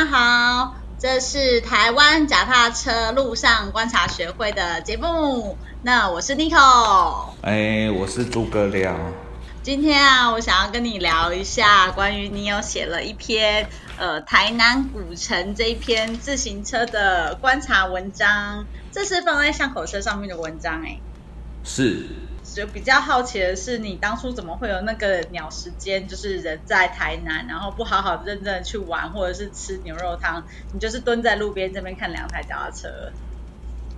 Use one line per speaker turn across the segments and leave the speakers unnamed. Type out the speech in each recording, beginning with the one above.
家好，这是台湾脚踏车路上观察学会的节目。那我是 Nico，
哎，我是诸葛亮。
今天啊，我想要跟你聊一下关于你有写了一篇呃台南古城这一篇自行车的观察文章，这是放在巷口车上面的文章哎。
是。
就比较好奇的是，你当初怎么会有那个鸟时间，就是人在台南，然后不好好认真的去玩，或者是吃牛肉汤，你就是蹲在路边这边看两台脚踏车。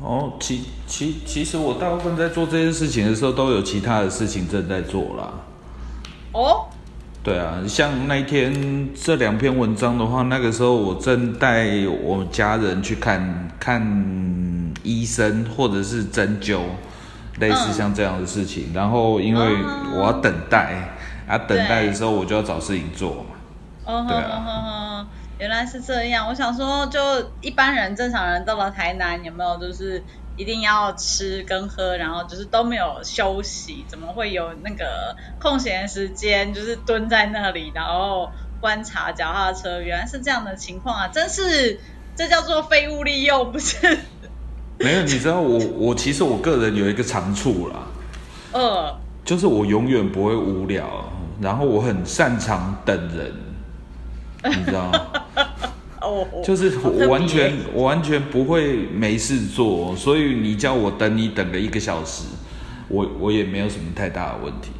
哦，其其其实我大部分在做这件事情的时候，都有其他的事情正在做啦。
哦，
对啊，像那一天这两篇文章的话，那个时候我正带我家人去看看医生，或者是针灸。类似像这样的事情，然后因为我要等待，啊，等待的时候我就要找事情做嘛。
哦，对啊，原来是这样。我想说，就一般人正常人到了台南，有没有就是一定要吃跟喝，然后就是都没有休息，怎么会有那个空闲时间，就是蹲在那里，然后观察脚踏车？原来是这样的情况啊！真是，这叫做废物利用，不是？
没有，你知道我 我其实我个人有一个长处啦，
呃，
就是我永远不会无聊，然后我很擅长等人，你知道吗？哦，就是我完全我完全不会没事做，所以你叫我等你等个一个小时，我我也没有什么太大的问题。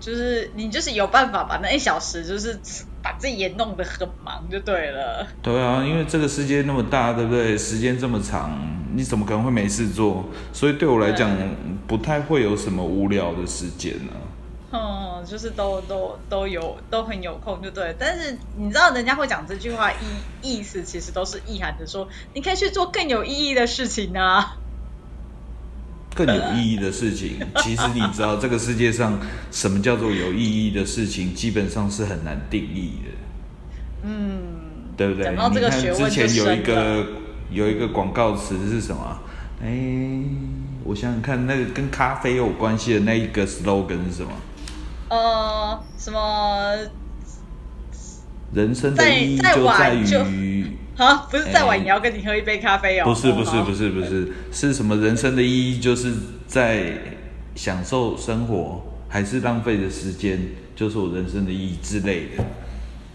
就是你就是有办法把那一小时就是把自己也弄得很忙就对了。
对啊，因为这个世界那么大，对不对？时间这么长，你怎么可能会没事做？所以对我来讲，不太会有什么无聊的时间呢。
嗯，就是都都都有都很有空就对。但是你知道人家会讲这句话意意思其实都是意涵着说，你可以去做更有意义的事情啊。
更有意义的事情，其实你知道，这个世界上什么叫做有意义的事情，基本上是很难定义的。
嗯，
对不对？
你看
之前有一个有一个广告词是什么？哎，我想想看，那个跟咖啡有关系的那一个 slogan 是什么？
呃，什么？
人生的意义就在于。
啊，不是再晚也要跟你喝一杯咖啡哦。
不是不是不是不是，是什么人生的意义就是在享受生活，还是浪费的时间就是我人生的意义之类的。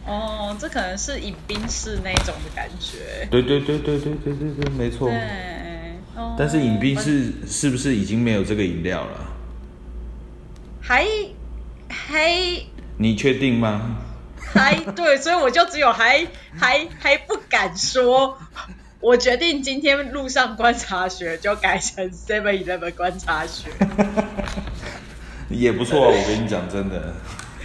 哦，这可能是饮冰室那种的感觉。
对对对对对对对对，没错。
对。
但是饮冰室是不是已经没有这个饮料了？
还还？
你确定吗？
还对，所以我就只有还还还不敢说。我决定今天路上观察学就改成 Seven Eleven 观察学，
也不错。我跟你讲，真的。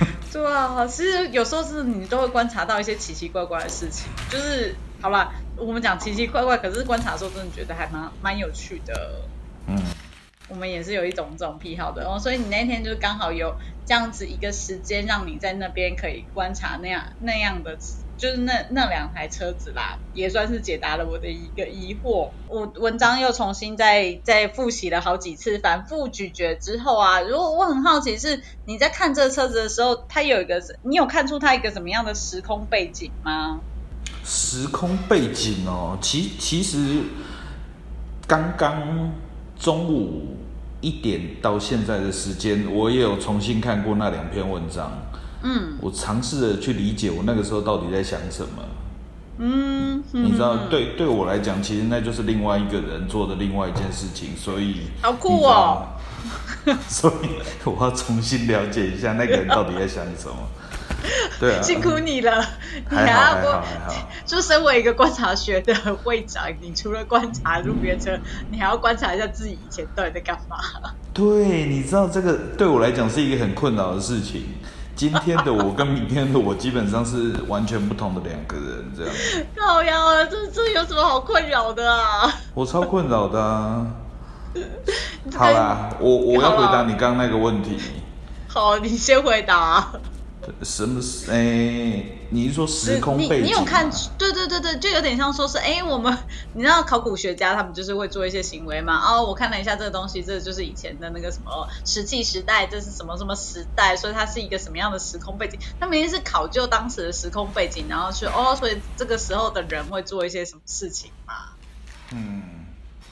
对啊，其实有时候是你都会观察到一些奇奇怪怪的事情。就是好吧，我们讲奇奇怪怪，可是观察的时候真的觉得还蛮蛮有趣的。嗯。我们也是有一种这种癖好的哦，所以你那天就刚好有这样子一个时间，让你在那边可以观察那样那样的，就是那那两台车子啦，也算是解答了我的一个疑惑。我文章又重新再再复习了好几次，反复咀嚼之后啊，如果我很好奇是你在看这车子的时候，它有一个你有看出它一个什么样的时空背景吗？
时空背景哦，其其实刚刚。中午一点到现在的时间，我也有重新看过那两篇文章。嗯，我尝试着去理解我那个时候到底在想什么。嗯，你知道，对对我来讲，其实那就是另外一个人做的另外一件事情，所以
好酷哦。
所以我要重新了解一下那个人到底在想什么。对啊，
辛苦你了。
还好还要还好。
就身为一个观察学的会长，你除了观察路边车，你还要观察一下自己以前到底在干嘛。
对，你知道这个对我来讲是一个很困扰的事情。今天的我跟明天的我基本上是完全不同的两个人，这样。
好呀，这这有什么好困扰的啊？
我超困扰的啊。好啦，我我要回答你刚刚那个问题。
好，你先回答。
什么？哎，你是说时空背景？
你有看？对对对对，就有点像说是，哎，我们你知道考古学家他们就是会做一些行为嘛？哦，我看了一下这个东西，这就是以前的那个什么石器时代，这是什么什么时代？所以它是一个什么样的时空背景？他明明是考究当时的时空背景，然后去哦，所以这个时候的人会做一些什么事情嘛？嗯。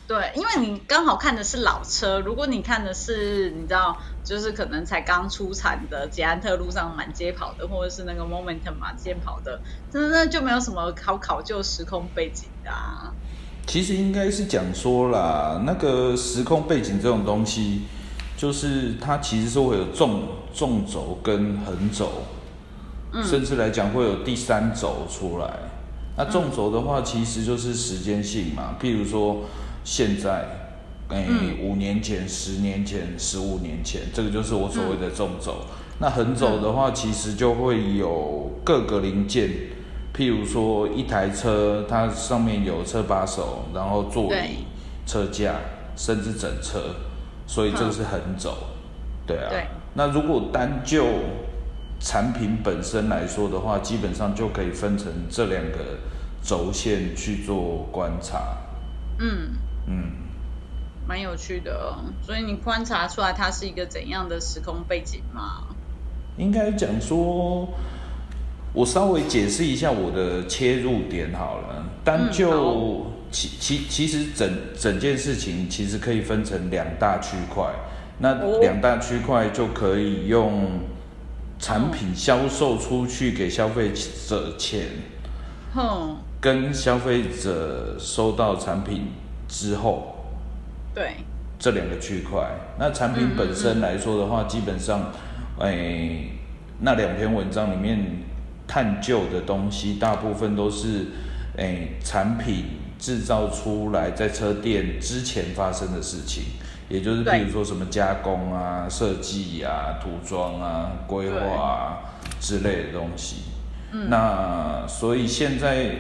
对，因为你刚好看的是老车，如果你看的是你知道，就是可能才刚出产的捷安特路上满街跑的，或者是那个 Momentum 满街跑的，真的就没有什么好考究时空背景的。
其实应该是讲说啦，那个时空背景这种东西，就是它其实是会有纵纵轴跟横轴，甚至来讲会有第三轴出来。那纵轴的话，其实就是时间性嘛，譬如说。现在，诶，五年前、十年前、十五年前，这个就是我所谓的纵轴。那横轴的话，其实就会有各个零件，譬如说一台车，它上面有车把手，然后座椅、车架，甚至整车，所以这个是横轴。对啊。那如果单就产品本身来说的话，基本上就可以分成这两个轴线去做观察。嗯。
嗯，蛮有趣的，所以你观察出来它是一个怎样的时空背景吗？
应该讲说，我稍微解释一下我的切入点好了。单就其其其实整整件事情其实可以分成两大区块，那两大区块就可以用产品销售出去给消费者钱，哼，跟消费者收到产品。之后，
对。
这两个区块，那产品本身来说的话，基本上，哎，那两篇文章里面探究的东西，大部分都是哎产品制造出来在车店之前发生的事情，也就是比如说什么加工啊、设计啊、涂装啊、规划啊之类的东西。嗯，那所以现在。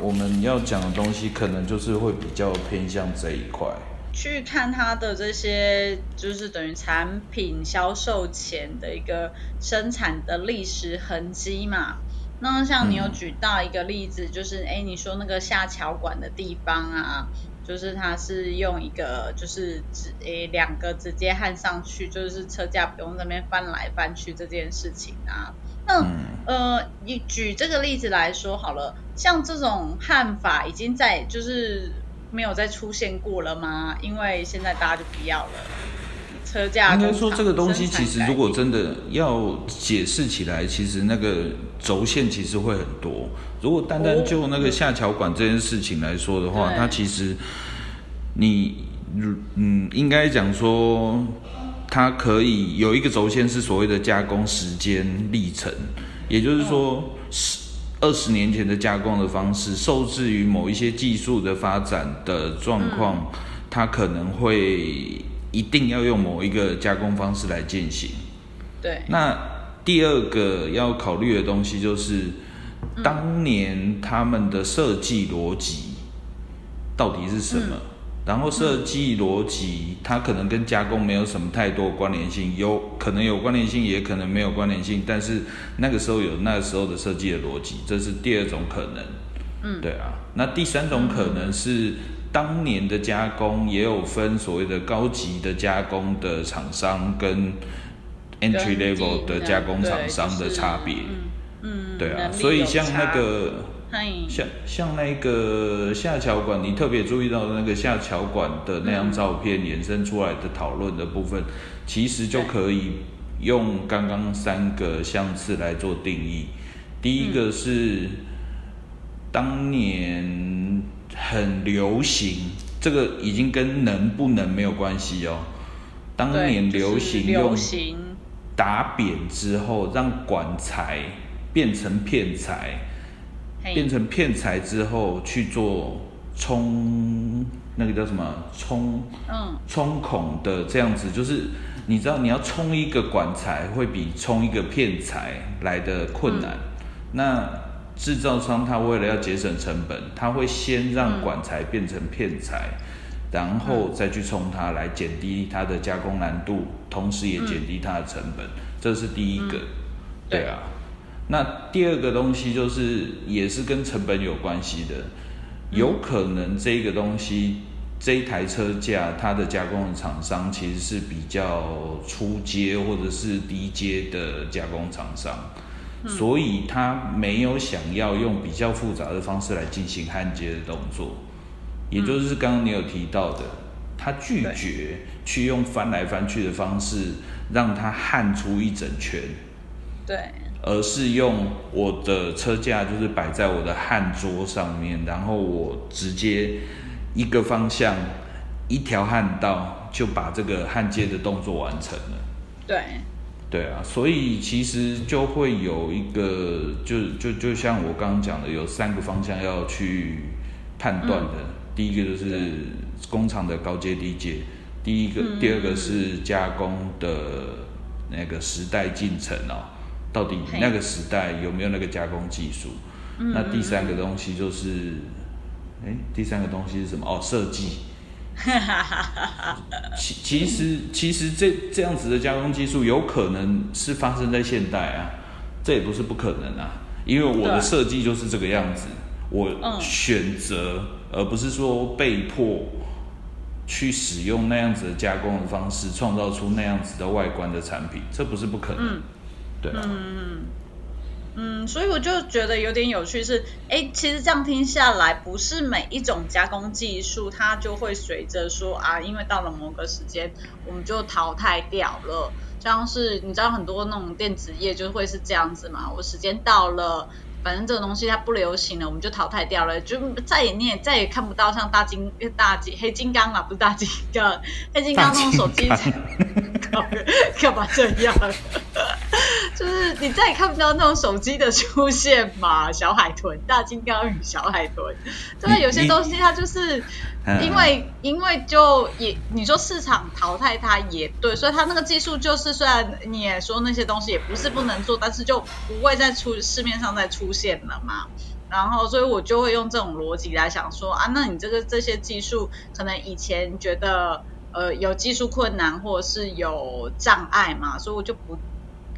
我们要讲的东西，可能就是会比较偏向这一块。
去看它的这些，就是等于产品销售前的一个生产的历史痕迹嘛。那像你有举到一个例子，就是哎，你说那个下桥管的地方啊，就是它是用一个就是直诶两个直接焊上去，就是车架不用那边翻来翻去这件事情啊。那呃，你举这个例子来说好了，像这种焊法已经在就是没有再出现过了吗？因为现在大家就不要了，车架。
应该说这个东西其实如果真的要解释起来，其实那个轴线其实会很多。如果单单就那个下桥管这件事情来说的话，它其实你嗯应该讲说。它可以有一个轴线是所谓的加工时间历程，也就是说，十二十年前的加工的方式，受制于某一些技术的发展的状况，它可能会一定要用某一个加工方式来进行。
对。
那第二个要考虑的东西就是，当年他们的设计逻辑到底是什么？然后设计逻辑，它可能跟加工没有什么太多关联性，有可能有关联性，也可能没有关联性。但是那个时候有那个时候的设计的逻辑，这是第二种可能。嗯，对啊。那第三种可能是当年的加工也有分所谓的高级的加工的厂商跟 entry level 的加工厂商的差别。嗯，对啊。所以像那个。像像那个下桥管，你特别注意到那个下桥管的那张照片衍生出来的讨论的部分，其实就可以用刚刚三个相次来做定义。第一个是当年很流行，这个已经跟能不能没有关系哦。当年流行用打扁之后，让管材变成片材。变成片材之后去做冲，那个叫什么冲？嗯，冲孔的这样子，就是你知道你要冲一个管材会比冲一个片材来的困难。那制造商他为了要节省成本，他会先让管材变成片材，然后再去冲它来减低它的加工难度，同时也减低它的成本。这是第一个。对啊。那第二个东西就是也是跟成本有关系的，有可能这个东西这一台车架它的加工的厂商其实是比较初阶或者是低阶的加工厂商，所以他没有想要用比较复杂的方式来进行焊接的动作，也就是刚刚你有提到的，他拒绝去用翻来翻去的方式让它焊出一整圈，
对。
而是用我的车架，就是摆在我的焊桌上面，然后我直接一个方向一条焊道就把这个焊接的动作完成了。
对，
对啊，所以其实就会有一个，就就就像我刚刚讲的，有三个方向要去判断的。第一个就是工厂的高阶低阶，第一个，第二个是加工的那个时代进程哦。到底那个时代有没有那个加工技术？那第三个东西就是，哎，第三个东西是什么？哦，设计。其其实其实这这样子的加工技术有可能是发生在现代啊，这也不是不可能啊，因为我的设计就是这个样子，我选择而不是说被迫去使用那样子的加工的方式，创造出那样子的外观的产品，这不是不可能。嗯嗯
嗯，所以我就觉得有点有趣是，哎，其实这样听下来，不是每一种加工技术它就会随着说啊，因为到了某个时间我们就淘汰掉了，像是你知道很多那种电子业就会是这样子嘛，我时间到了。反正这个东西它不流行了，我们就淘汰掉了，就再也你也再也看不到像大金大金黑金刚啊，不是大金刚，黑金刚那种手机，干嘛这样？就是你再也看不到那种手机的出现嘛，小海豚、大金刚与小海豚，就是有些东西它就是。因为因为就也你说市场淘汰它也对，所以它那个技术就是虽然你也说那些东西也不是不能做，但是就不会再出市面上再出现了嘛。然后所以我就会用这种逻辑来想说啊，那你这个这些技术可能以前觉得呃有技术困难或者是有障碍嘛，所以我就不。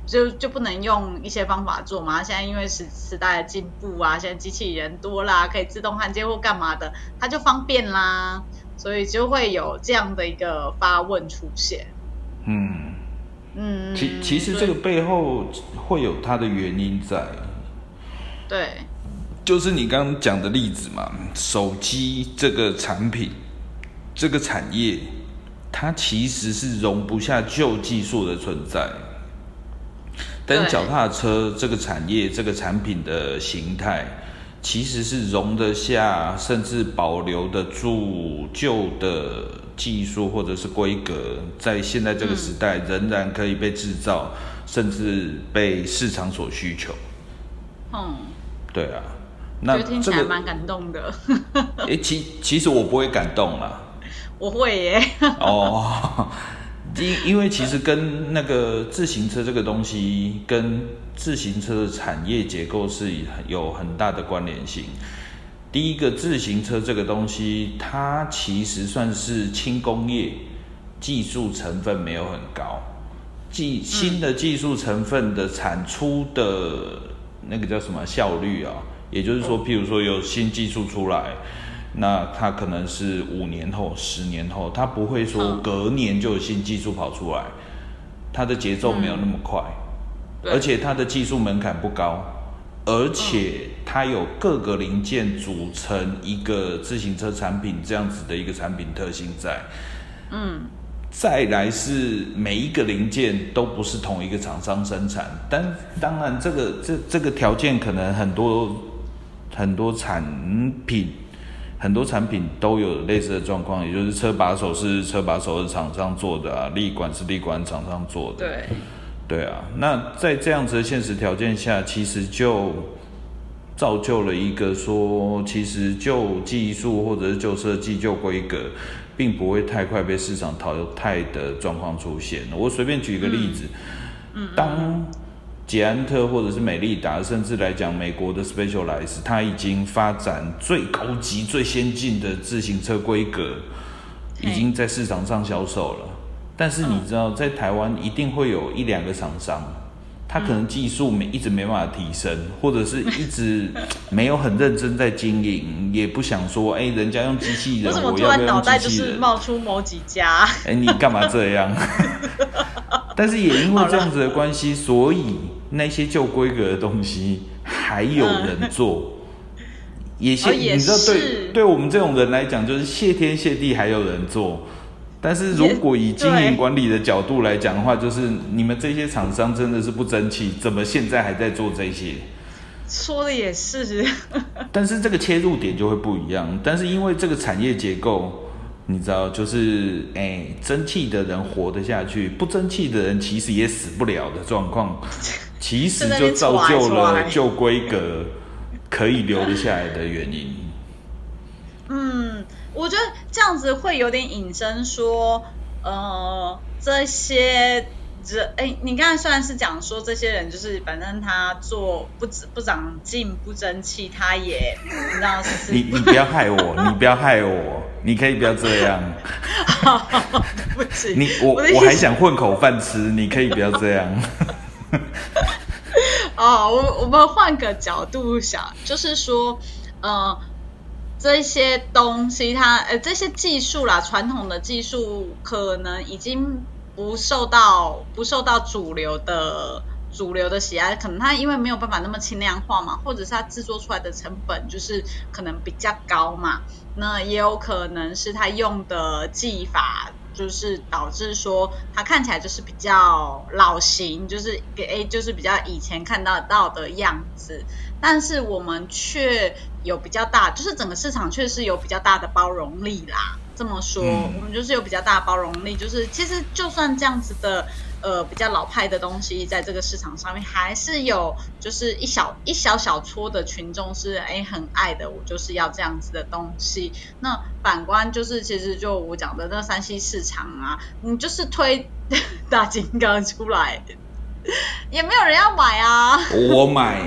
就就不能用一些方法做嘛？现在因为时时代的进步啊，现在机器人多啦，可以自动焊接或干嘛的，它就方便啦，所以就会有这样的一个发问出现。
嗯嗯，其其实这个背后会有它的原因在。
对，
就是你刚刚讲的例子嘛，手机这个产品，这个产业，它其实是容不下旧技术的存在。但脚踏车这个产业、这个产品的形态，其实是容得下，甚至保留得住旧的技术或者是规格，在现在这个时代仍然可以被制造，甚至被市场所需求。嗯，对啊，
那听起来蛮感动的。
哎，其其实我不会感动啦。
我会耶。哦。
因因为其实跟那个自行车这个东西，跟自行车的产业结构是有很大的关联性。第一个，自行车这个东西，它其实算是轻工业，技术成分没有很高，技新的技术成分的产出的那个叫什么效率啊？也就是说，譬如说有新技术出来。那它可能是五年后、十年后，它不会说隔年就有新技术跑出来，它的节奏没有那么快，而且它的技术门槛不高，而且它有各个零件组成一个自行车产品这样子的一个产品特性在。嗯，再来是每一个零件都不是同一个厂商生产，但当然这个这这个条件可能很多很多产品。很多产品都有类似的状况，也就是车把手是车把手是厂商做的啊，立管是立管厂商做的。
对，
对啊。那在这样子的现实条件下，其实就造就了一个说，其实旧技术或者是旧设计、旧规格，并不会太快被市场淘汰的状况出现。我随便举一个例子，嗯，当。捷安特或者是美利达，甚至来讲美国的 Specialized，它已经发展最高级、最先进的自行车规格，已经在市场上销售了。但是你知道，在台湾一定会有一两个厂商，他可能技术没一直没办法提升，或者是一直没有很认真在经营，也不想说，哎，人家用机器人，我要不要用机器人？
冒出某几家？
哎，你干嘛这样？但是也因为这样子的关系，所以那些旧规格的东西还有人做，也谢，你知道，对，对我们这种人来讲，就是谢天谢地还有人做。但是如果以经营管理的角度来讲的话，就是你们这些厂商真的是不争气，怎么现在还在做这些？
说的也是。
但是这个切入点就会不一样。但是因为这个产业结构，你知道，就是哎，争气的人活得下去，不争气的人其实也死不了的状况，其实就造就了旧规格可以留得下来的原因。
嗯。我觉得这样子会有点引申，说，呃，这些人，哎，你刚才虽然是讲说这些人，就是反正他做不不长进、不争气，他也，你知道是？
你你不要害我，你不要害我，你可以不要这样。
不起，
你我我还想混口饭吃，你可以不要这样。
哦，我我们换个角度想，就是说，呃。这些东西，它呃，这些技术啦，传统的技术可能已经不受到不受到主流的主流的喜爱，可能它因为没有办法那么轻量化嘛，或者是它制作出来的成本就是可能比较高嘛，那也有可能是他用的技法。就是导致说他看起来就是比较老型，就是给 A 就是比较以前看到到的样子，但是我们却有比较大，就是整个市场确实有比较大的包容力啦。这么说，我们就是有比较大的包容力，就是其实就算这样子的。呃，比较老派的东西，在这个市场上面还是有，就是一小一小小撮的群众是哎很爱的，我就是要这样子的东西。那反观就是，其实就我讲的那山西市场啊，你就是推 大金刚出来，也没有人要买啊。
我 买，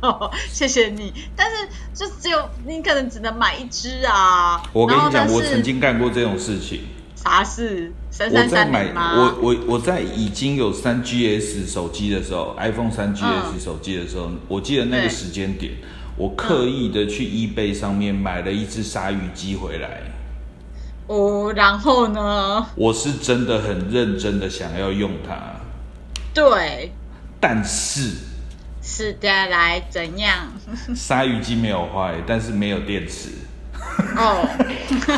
谢谢你。但是就只有你可能只能买一只啊。
我跟你讲，我曾经干过这种事情。
啥事？我在买
我我我在已经有三 GS 手机的时候，iPhone 三 GS 手机的时候，我记得那个时间点，我刻意的去 eBay 上面买了一只鲨鱼机回来。
哦，然后呢？
我是真的很认真的想要用它。
对。
但是。
是的，来怎样？
鲨鱼机没有坏，但是没有电池。哦。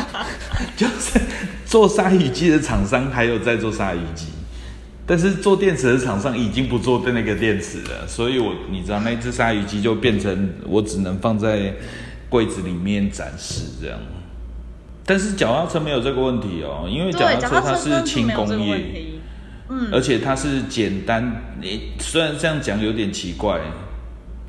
就是。做鲨鱼机的厂商还有在做鲨鱼机，但是做电池的厂商已经不做的那个电池了，所以我你知道那只鲨鱼机就变成我只能放在柜子里面展示这样。但是脚踏车没有这个问题哦，因为脚踏车它是轻工业，嗯，而且它是简单，你虽然这样讲有点奇怪。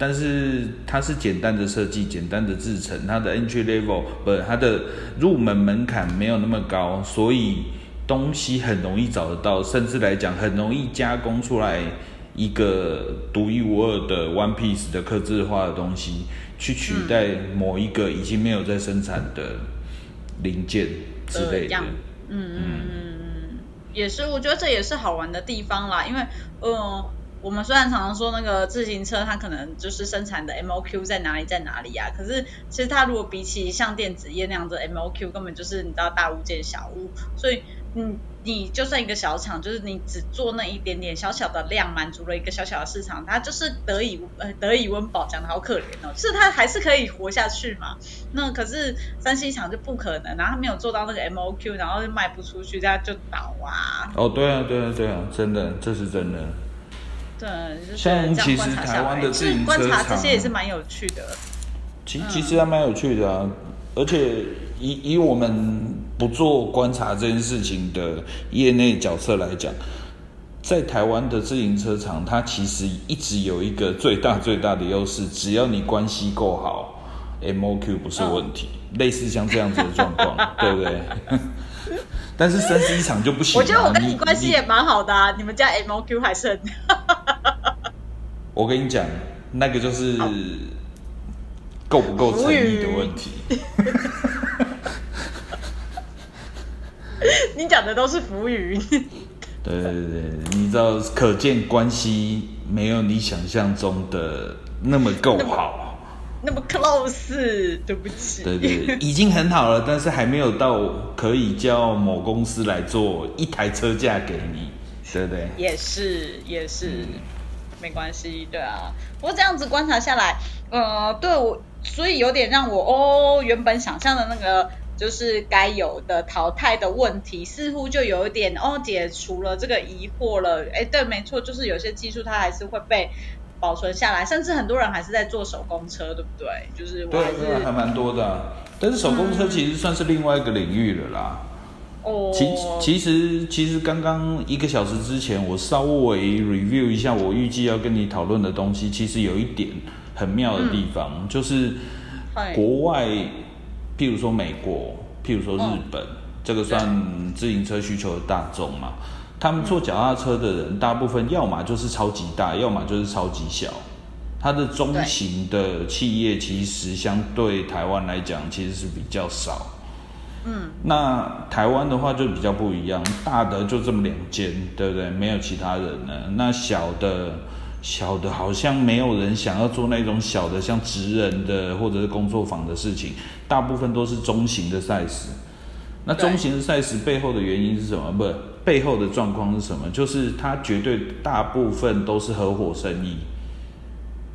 但是它是简单的设计，简单的制成，它的 entry level 不，它的入门门槛没有那么高，所以东西很容易找得到，甚至来讲很容易加工出来一个独一无二的 one piece 的刻字化的东西，去取代某一个已经没有在生产的零件之类的。嗯嗯嗯
嗯，也是，我觉得这也是好玩的地方啦，因为嗯。我们虽然常常说那个自行车，它可能就是生产的 MOQ 在哪里在哪里啊？可是其实它如果比起像电子业那样的 MOQ，根本就是你知道大物件小物。所以，你，你就算一个小厂，就是你只做那一点点小小的量，满足了一个小小的市场，它就是得以呃得以温饱，讲的好可怜哦。是它还是可以活下去嘛？那可是三星厂就不可能，然后它没有做到那个 MOQ，然后就卖不出去，这样就倒啊。
哦，对啊，对啊，对啊，真的，这是真的。
对，
像其实台湾的自行车厂，
这些也是蛮有趣的。
其其实还蛮有趣的啊，而且以以我们不做观察这件事情的业内角色来讲，在台湾的自行车厂，它其实一直有一个最大最大的优势，只要你关系够好，MOQ 不是问题。类似像这样子的状况，对不对？但是三 C 厂就不行。
我觉得我跟你关系也蛮好的啊，你们家 MOQ 还是很。
我跟你讲，那个就是够不够诚意的问题。
你讲的都是浮云。
对对对，你知道，可见关系没有你想象中的那么够好，
那么 close，对不起。
对对，已经很好了，但是还没有到可以叫某公司来做一台车架给你，对不对？
也是也是，没关系，对啊。不过这样子观察下来，呃，对我，所以有点让我哦，原本想象的那个。就是该有的淘汰的问题，似乎就有一点哦解除了这个疑惑了。哎，对，没错，就是有些技术它还是会被保存下来，甚至很多人还是在做手工车，对不对？就是
对，对，还蛮多的。但是手工车其实算是另外一个领域了啦。哦，其其实其实刚刚一个小时之前，我稍微 review 一下我预计要跟你讨论的东西，其实有一点很妙的地方，就是国外。譬如说美国，譬如说日本，这个算自行车需求的大众嘛？他们坐脚踏车的人，大部分要么就是超级大，要么就是超级小。它的中型的企业其实相对台湾来讲，其实是比较少。嗯，那台湾的话就比较不一样，大的就这么两间，对不对？没有其他人了。那小的。小的好像没有人想要做那种小的像职人的或者是工作坊的事情，大部分都是中型的赛事。那中型的赛事背后的原因是什么？不，背后的状况是什么？就是它绝对大部分都是合伙生意。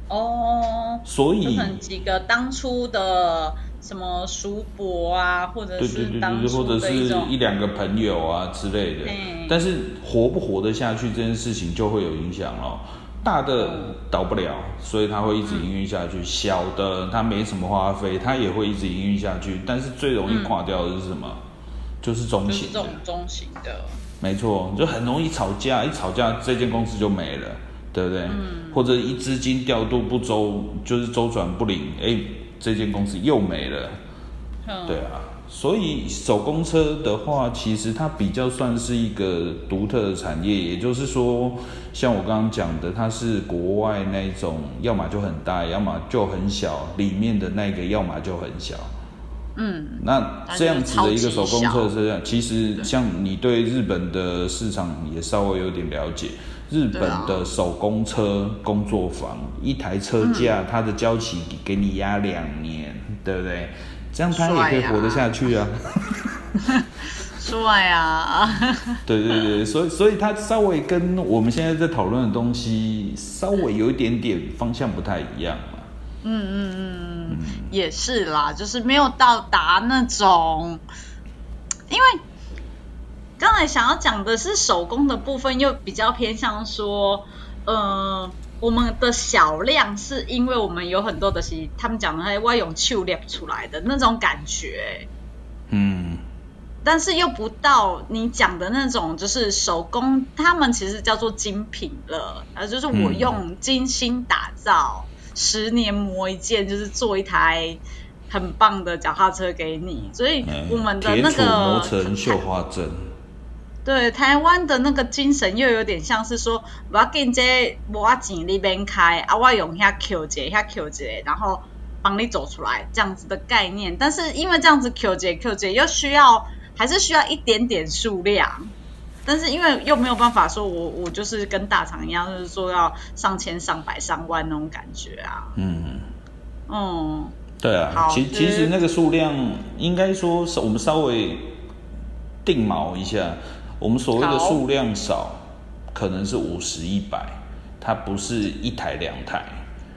哦，
所以
几个当初的什么叔伯啊，或者是当
或者是一两个朋友啊之类的。但是活不活得下去这件事情就会有影响了。大的倒不了，所以它会一直营运下去。小的它没什么花费，它也会一直营运下去。但是最容易垮掉的是什么？就是中型
的。中型的。
没错，就很容易吵架，一吵架这间公司就没了，对不对？嗯。或者一资金调度不周，就是周转不灵，哎，这间公司又没了。嗯。对啊。所以手工车的话，其实它比较算是一个独特的产业，也就是说，像我刚刚讲的，它是国外那种，要么就很大，要么就很小，里面的那个要么就很小。嗯，那这样子的一个手工车这样，其实像你对日本的市场也稍微有点了解，日本的手工车工作坊一台车架，它的交期给你压两年，对不对？这样他也可以活得下去啊！
帅啊！
对对对，所以所以他稍微跟我们现在在讨论的东西稍微有一点点方向不太一样嘛。
嗯嗯嗯嗯，也是啦，就是没有到达那种，因为刚才想要讲的是手工的部分，又比较偏向说，嗯。我们的小量是因为我们有很多的是他们讲的那外用旧列出来的那种感觉，嗯，但是又不到你讲的那种就是手工，他们其实叫做精品了，呃，就是我用精心打造，十年磨一件，就是做一台很棒的脚踏车给你，所以我们的那个
磨成绣花针。
对台湾的那个精神又有点像是说，我要跟这我钱那边开啊，我用下 Q 节下 Q 节，然后帮你走出来这样子的概念。但是因为这样子 Q 节 Q 节又需要还是需要一点点数量，但是因为又没有办法说我我就是跟大厂一样，就是说要上千上百上万那种感觉啊。嗯
嗯，对啊，其其实那个数量应该说是我们稍微定锚一下。我们所谓的数量少，可能是五十一百，它不是一台两台，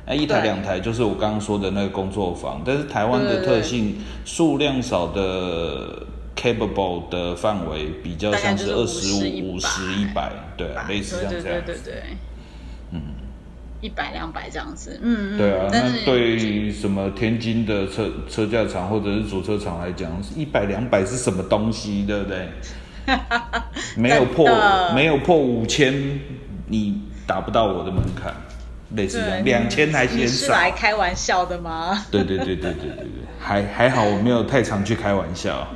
那一台两台就是我刚刚说的那个工作坊。但是台湾的特性，数量少的 capable 的范围比较像是二十五、五十、一百，对，类似这样子。
对对对，嗯，一百两百这样子，嗯
嗯。对啊，那对什么天津的车车架厂或者是主车厂来讲，一百两百是什么东西，对不对？没有破，没有破五千，你达不到我的门槛。类似这样，两千还嫌少。
是来开玩笑的吗？
对对对对对对对，还还好我没有太常去开玩笑，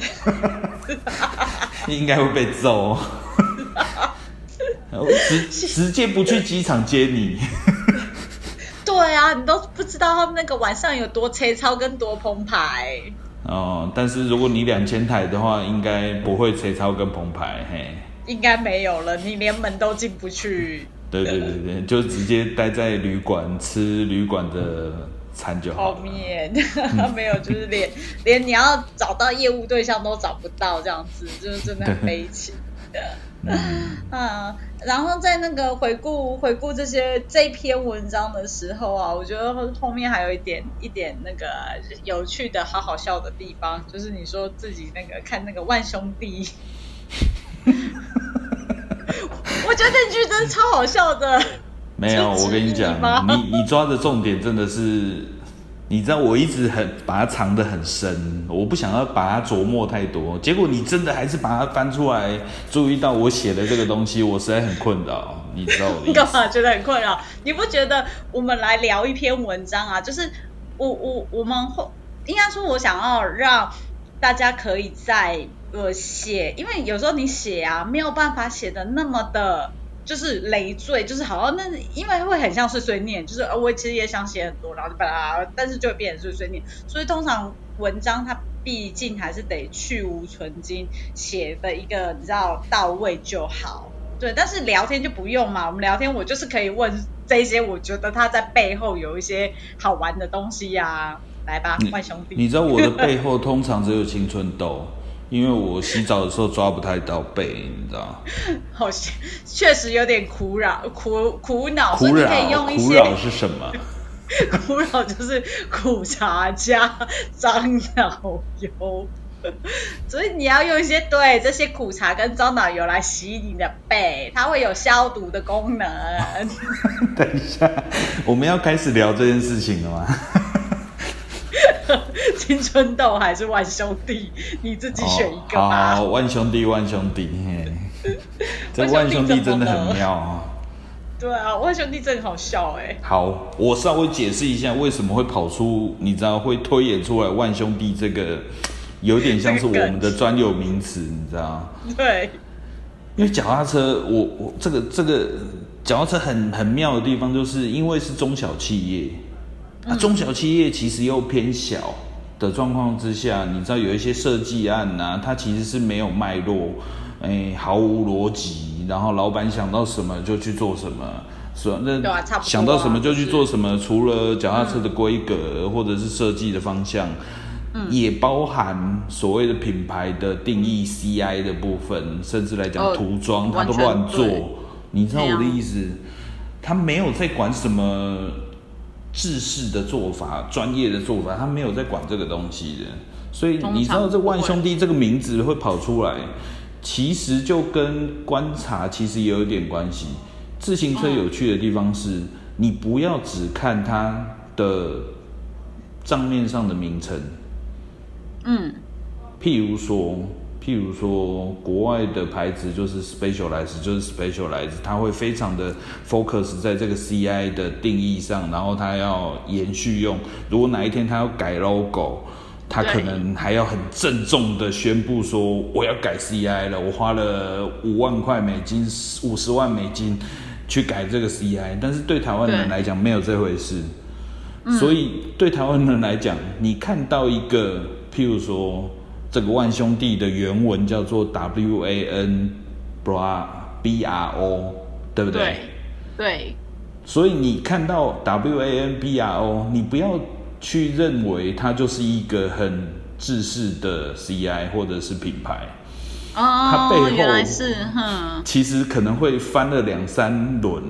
应该会被揍。直直接不去机场接你。
对啊，你都不知道他们那个晚上有多车超跟多澎湃。
哦，但是如果你两千台的话，应该不会垂超跟澎湃，嘿，
应该没有了，你连门都进不去。
对对对对，就直接待在旅馆吃旅馆的餐就好。
泡面 没有，就是连连你要找到业务对象都找不到，这样子就是真的很悲情的。嗯，然后在那个回顾回顾这些这篇文章的时候啊，我觉得后面还有一点一点那个有趣的好好笑的地方，就是你说自己那个看那个万兄弟。我觉得那句真的超好笑的。
没有，我跟你讲，你你抓的重点真的是，你知道我一直很把它藏得很深，我不想要把它琢磨太多。结果你真的还是把它翻出来，注意到我写的这个东西，我实在很困扰。你知道我
干嘛觉得很困扰？你不觉得我们来聊一篇文章啊？就是我我我们会应该说，我想要让大家可以在。呃，写，因为有时候你写啊，没有办法写的那么的，就是累赘，就是好像那，因为会很像碎碎念，就是我其实也想写很多，然后就巴拉，但是就会变成碎碎念，所以通常文章它毕竟还是得去无存精，写的一个你知道到位就好，对，但是聊天就不用嘛，我们聊天我就是可以问这些，我觉得他在背后有一些好玩的东西呀，来吧，坏兄弟，
你知道我的背后 通常只有青春痘。因为我洗澡的时候抓不太到背，你知道
好像确实有点苦扰、苦苦恼，
所以
你可以用一些。
苦扰是什么？
苦扰就是苦茶加 樟脑油，所以你要用一些对这些苦茶跟樟脑油来洗你的背，它会有消毒的功能。
等一下，我们要开始聊这件事情了吗？
青春痘还是万兄弟？你自己选一个吧。
好，万兄弟，万兄弟，这万兄弟真的很妙啊。
对啊，万兄弟真好笑哎。
好，我稍微解释一下为什么会跑出，你知道会推演出来万兄弟这个，有点像是我们的专有名词，你知道
对。
因为脚踏车，我我这个这个脚踏车很很妙的地方，就是因为是中小企业。那中小企业其实又偏小的状况之下，你知道有一些设计案呐，它其实是没有脉络，哎，毫无逻辑，然后老板想到什么就去做什么，是吧？那想到什么就去做什么，除了脚踏车的规格或者是设计的方向，也包含所谓的品牌的定义 CI 的部分，甚至来讲涂装，他都乱做。你知道我的意思？他没有在管什么。制式的做法，专业的做法，他没有在管这个东西的，所以你知道这万兄弟这个名字会跑出来，其实就跟观察其实也有点关系。自行车有趣的地方是，你不要只看它的账面上的名称，
嗯，
譬如说。譬如说，国外的牌子就是 specialized，就是 specialized，它会非常的 focus 在这个 CI 的定义上，然后它要延续用。如果哪一天它要改 logo，它可能还要很郑重的宣布说我要改 CI 了，我花了五万块美金、五十万美金去改这个 CI。但是对台湾人来讲没有这回事，所以对台湾人来讲，你看到一个譬如说。这个万兄弟的原文叫做 W A N B R O，对不对？
对。
所以你看到 W A N B R O，你不要去认为它就是一个很制式的 C I 或者是品牌。
哦，它背后原来是，哼，
其实可能会翻了两三轮。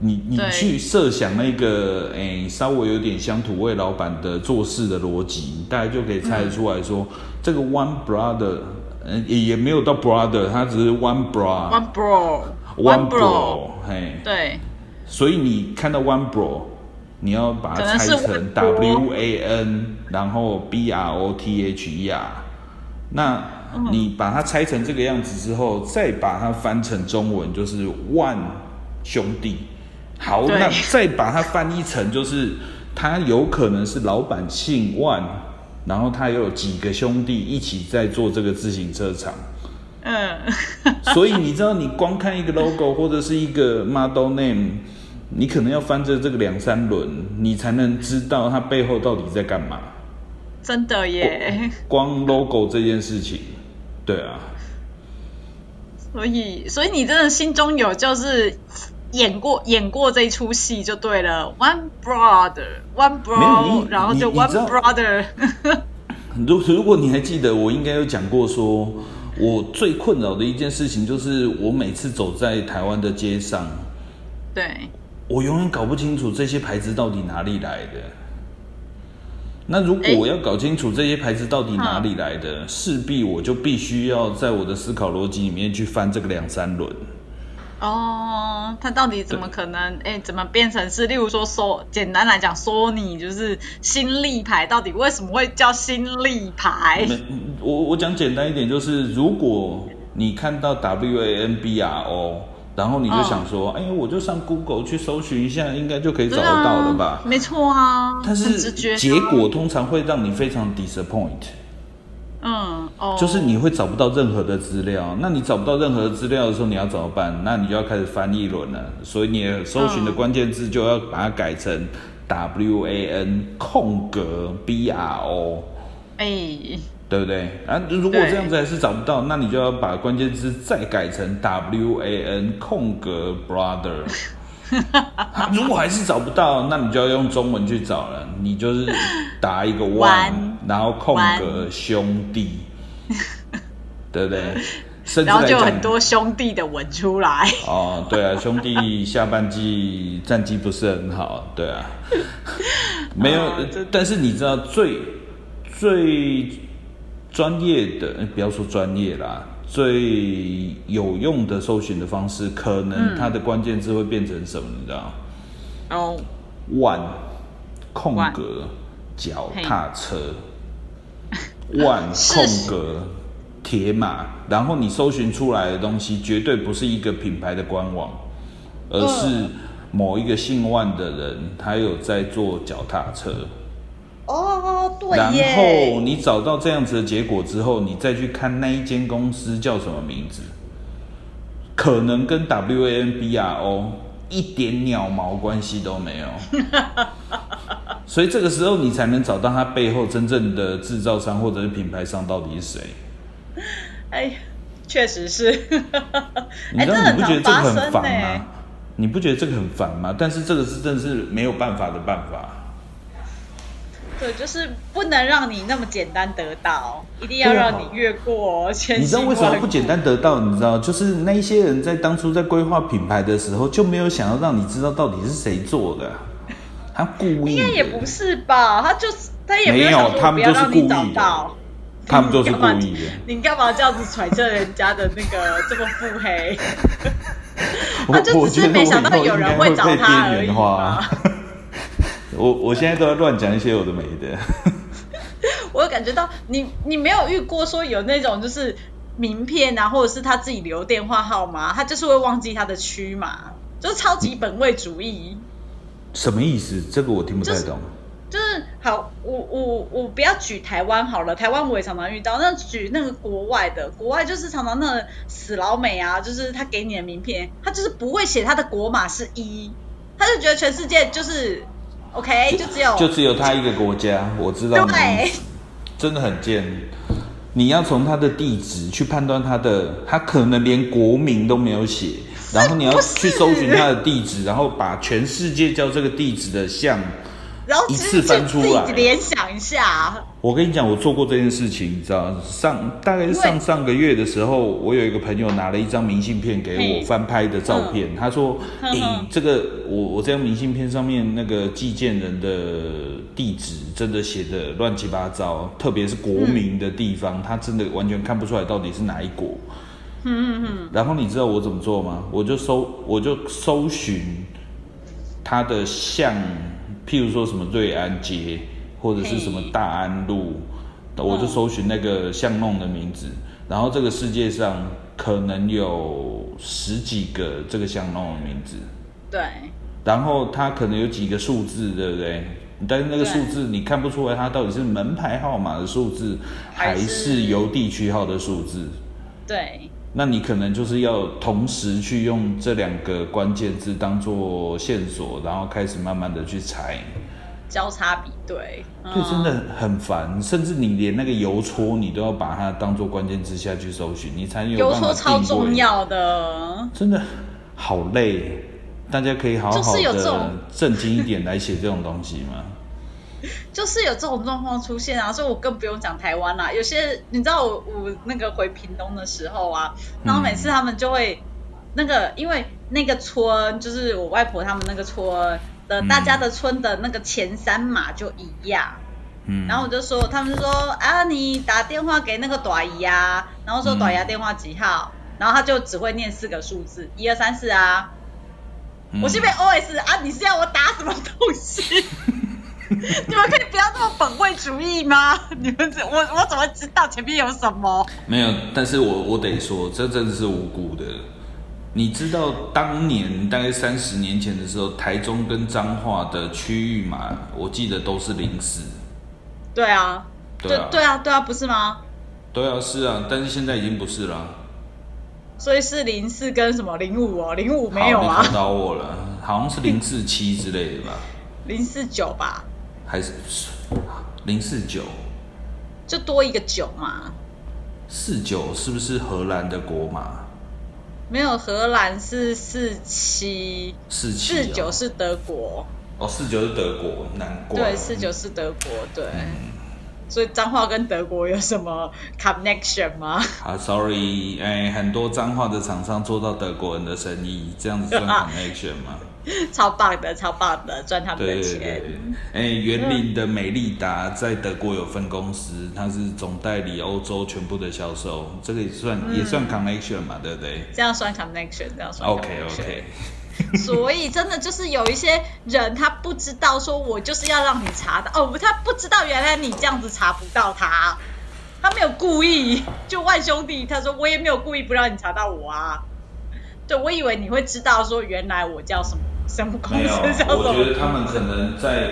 你你去设想那个诶，稍微有点乡土味老板的做事的逻辑，大家就可以猜得出来说，这个 One Brother，嗯，也也没有到 Brother，他只是 One
Bro，One
Bro，One Bro，嘿，
对，
所以你看到 One Bro，你要把它拆成 W A N，然后 B R O T H E R，那你把它拆成这个样子之后，再把它翻成中文，就是 One 兄弟。好，那再把它翻译成，就是他有可能是老板姓万，然后他有几个兄弟一起在做这个自行车厂。
嗯，
所以你知道，你光看一个 logo 或者是一个 model name，你可能要翻着这个两三轮，你才能知道它背后到底在干嘛。
真的耶！
光 logo 这件事情，对啊。
所以，所以你真的心中有就是演过演过这一出戏就对了，One Brother，One Bro，然后就 One Brother。
如如果你还记得，我应该有讲过，说我最困扰的一件事情就是，我每次走在台湾的街上，
对，
我永远搞不清楚这些牌子到底哪里来的。那如果我要搞清楚这些牌子到底哪里来的，势必我就必须要在我的思考逻辑里面去翻这个两三轮。
哦，它到底怎么可能？哎，怎么变成是？例如说，说简单来讲，说你就是新力牌，到底为什么会叫新力牌？
我我讲简单一点，就是如果你看到 W A N B R O，然后你就想说，哎，我就上 Google 去搜寻一下，应该就可以找得到了吧？
没错啊，
但是结果通常会让你非常 disappoint。
嗯，哦，
就是你会找不到任何的资料，那你找不到任何的资料的时候，你要怎么办？那你就要开始翻译轮了。所以你搜寻的关键字就要把它改成 W A N 空格 B R O，
哎，
对不对？啊，如果这样子还是找不到，那你就要把关键字再改成 W A N 空格 Brother。如果还是找不到，那你就要用中文去找了。你就是打一个 one，然后空格兄弟，对不对？
然后就很多兄弟的文出来。
哦，对啊，兄弟下半季战绩不是很好，对啊，没有。但是你知道最最专业的，不要说专业啦。最有用的搜寻的方式，可能它的关键字会变成什么？你知道
哦
，one 空格脚踏车，one 空格铁马，然后你搜寻出来的东西绝对不是一个品牌的官网，而是某一个姓万的人，他有在做脚踏车。
哦，对
然后你找到这样子的结果之后，你再去看那一间公司叫什么名字，可能跟 W A N B R O 一点鸟毛关系都没有。所以这个时候你才能找到它背后真正的制造商或者是品牌商到底是谁。
哎，确实是。
你知道你不觉得这个很烦吗？你不觉得这个很烦吗？但是这个是真的是没有办法的办法。
对，就是不能让你那么简单得到，一定要让你越过千
你知道为什么不简单得到？你知道，就是那一些人在当初在规划品牌的时候，就没有想要让你知道到底是谁做的，他故意。
应该也不是吧？他就是他也
没
有，
他们就是故意
的。
他们就是故意的。
你干嘛这样子揣测人家的那个这么腹黑？他就只是没想到有人会找他而已
我我现在都在乱讲一些有的没的。
我有感觉到你你没有遇过说有那种就是名片啊，或者是他自己留电话号码，他就是会忘记他的区码，就是超级本位主义。
什么意思？这个我听不太懂。
就是好，我我我不要举台湾好了，台湾我也常常遇到。那举那个国外的，国外就是常常那死老美啊，就是他给你的名片，他就是不会写他的国码是一，他就觉得全世界就是。OK，就只有
就只有他一个国家，我知道。
对，
真的很贱。你要从他的地址去判断他的，他可能连国名都没有写，然后你要去搜寻他的地址，然后把全世界叫这个地址的像。
然后
一次翻出来，
联想一下。
我跟你讲，我做过这件事情，你知道？上大概是上上个月的时候，我有一个朋友拿了一张明信片给我翻拍的照片，他说：“哎，这个我我这张明信片上面那个寄件人的地址真的写的乱七八糟，特别是国名的地方，他真的完全看不出来到底是哪一国。”
嗯嗯嗯。
然后你知道我怎么做吗？我就搜，我就搜寻他的像。譬如说什么瑞安街，或者是什么大安路，我就搜寻那个巷弄的名字，然后这个世界上可能有十几个这个巷弄的名字，
对，
然后它可能有几个数字，对不对？但是那个数字你看不出来它到底是门牌号码的数字，还是邮地区号的数字，
对。
那你可能就是要同时去用这两个关键字当做线索，然后开始慢慢的去猜。
交叉比对，
对，真的很烦。甚至你连那个邮戳，你都要把它当做关键字下去搜寻，你才有
邮戳超重要的，
真的好累。大家可以好好的正经一点来写这种东西吗？
就是有这种状况出现啊，所以我更不用讲台湾啦。有些你知道，我我那个回屏东的时候啊，然后每次他们就会那个，因为那个村就是我外婆他们那个村的，大家的村的那个前三码就一样。嗯。然后我就说，他们就说啊，你打电话给那个短姨啊，然后说短姨电话几号，然后他就只会念四个数字，一二三四啊。我这边 O S 啊，你是要我打什么东西？你们可以不要这么本位主义吗？你们我我怎么知道前面有什么？
没有，但是我我得说，这真的是无辜的。你知道当年大概三十年前的时候，台中跟彰化的区域嘛，我记得都是零四。
对啊，对啊，对啊，对啊，不是吗？
对啊，是啊，但是现在已经不是了。
所以是零四跟什么零五哦？零五没有啊？
考到我了，好像是零四七之类的吧？
零四九吧？
还是零四九，
就多一个九嘛。
四九是不是荷兰的国码？
没有，荷兰是四七，
四七
四九是德国。
哦，四九是德国，难怪。
对，四九是德国，对。所以脏话跟德国有什么 connection 吗？
啊，sorry，哎，很多脏话的厂商做到德国人的生意，这样子算 connection 吗？
超棒的，超棒的，赚他们的钱。
哎，园林的美利达在德国有分公司，它是总代理欧洲全部的销售，这个也算也算 connection 嘛，对不对？
这样算 connection，这样算
OK OK。
所以真的就是有一些人他不知道说，我就是要让你查到哦，他不知道原来你这样子查不到他，他没有故意。就万兄弟他说我也没有故意不让你查到我啊。对，我以为你会知道说原来我叫什么什么公司叫什么。
我觉得他们可能在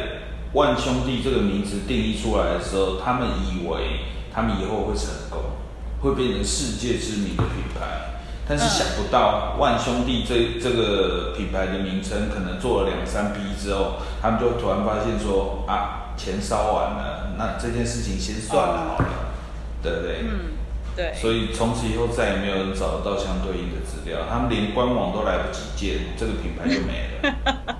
万兄弟这个名字定义出来的时候，他们以为他们以后会成功，会变成世界知名的品牌，但是想不到万兄弟这这个品牌的名称可能做了两三批之后，他们就突然发现说啊，钱烧完了，那这件事情先算了好了，对不对？
嗯。对，
所以从此以后再也没有人找得到相对应的资料，他们连官网都来不及建，这个品牌就没了。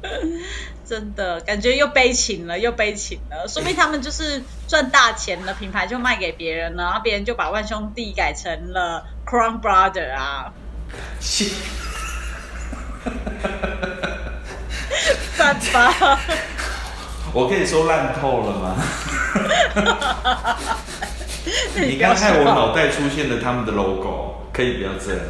真的感觉又悲情了，又悲情了。说明他们就是赚大钱了，品牌就卖给别人了，然后别人就把万兄弟改成了 Crown Brother 啊。哈哈
我可以说烂透了吗？你刚害我脑袋出现了他们的 logo，可以不要这样。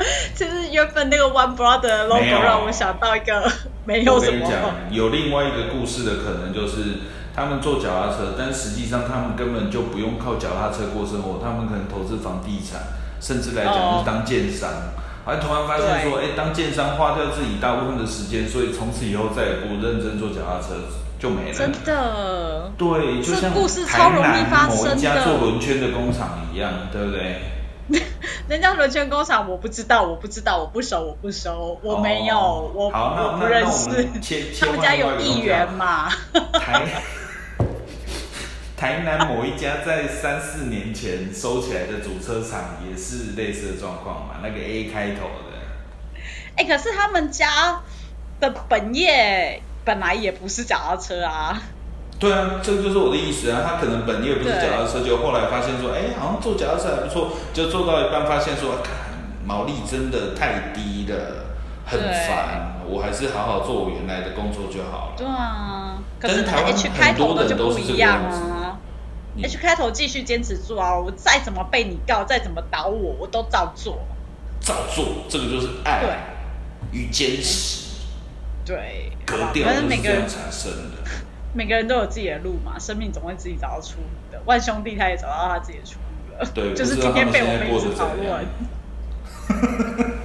就是原本那个 One Brother logo 让我想到一个 没有什么。
我跟你讲，有另外一个故事的可能就是他们坐脚踏车，但实际上他们根本就不用靠脚踏车过生活，他们可能投资房地产，甚至来讲是当建商。还突然发现说，哎，当建商花掉自己大部分的时间，所以从此以后再也不认真做脚踏车。就没了。
真的。
对，就像
台南
某一家做轮圈的工厂一样，对不对？
人家轮圈工厂我不知道，我不知道，我不熟，我不熟，我没有，我我不认识。他们家有议员嘛？
台 台南某一家在三四年前收起来的主车厂也是类似的状况嘛？那个 A 开头的。
哎，可是他们家的本业。本来也不是脚踏车啊，
对啊，这个就是我的意思啊。他可能本也不是脚踏车，就后来发现说，哎，好像做脚踏车还不错，就做到一半发现说，毛利真的太低了，很烦。我还是好好做我原来的工作就好了。
对啊，可是台湾很多的就不一样啊。H 开头继续坚持做啊，我再怎么被你告，再怎么倒我，我都照做。
照做，这个就是爱与坚持。
对，
反正每个人产生的，
每个人都有自己的路嘛，生命总会自己找到出路的。万兄弟他也找到他自己的出路了，
对，
就是今天被我们一直讨论。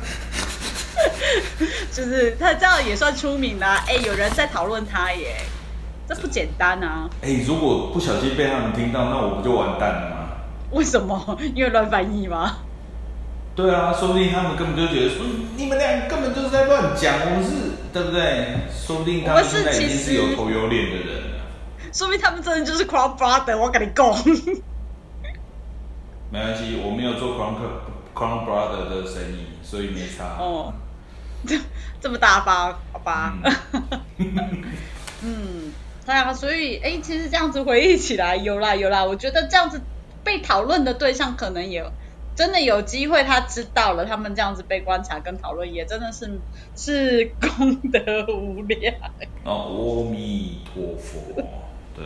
就是他这样也算出名啦，哎，有人在讨论他耶，这不简单啊！
哎，如果不小心被他们听到，那我不就完蛋了吗？
为什么？因为乱翻译吗？
对啊，说不定他们根本就觉得说，你们俩根本就是在乱讲，我们是。对不对？说不定他们现在已经是有头有脸的人了。
说明他们真的就是 Crown Brother，我跟你讲。
没关系，我没有做 Crown Crown Brother 的生意，所以没差。
哦，这 这么大方，好吧？嗯，对啊，所以哎，其实这样子回忆起来，有啦有啦，我觉得这样子被讨论的对象可能也真的有机会，他知道了，他们这样子被观察跟讨论，也真的是是功德无量。
哦，阿弥陀佛。对，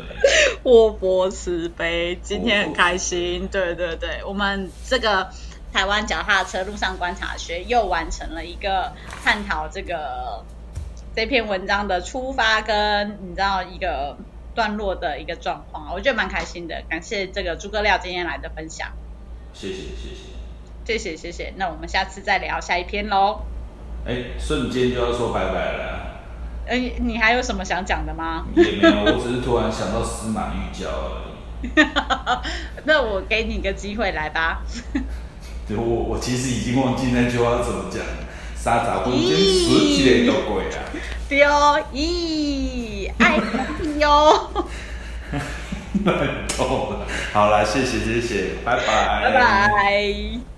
我佛慈悲，今天很开心。对对对，我们这个台湾脚踏车路上观察学又完成了一个探讨这个这篇文章的出发跟你知道一个段落的一个状况，我觉得蛮开心的。感谢这个诸葛亮今天来的分享，
谢谢谢谢，
谢谢谢谢，那我们下次再聊下一篇喽。
哎，瞬间就要说拜拜了。
哎，你还有什么想讲的吗？
也没有，我只是突然想到司马玉娇而已。
那我给你个机会来吧。
对我我其实已经忘记那句话怎么讲了，沙杂不跟世界年有鬼啊。
对哦，咦，爱哟。
太逗了。好了，谢谢谢谢，拜拜。
拜拜。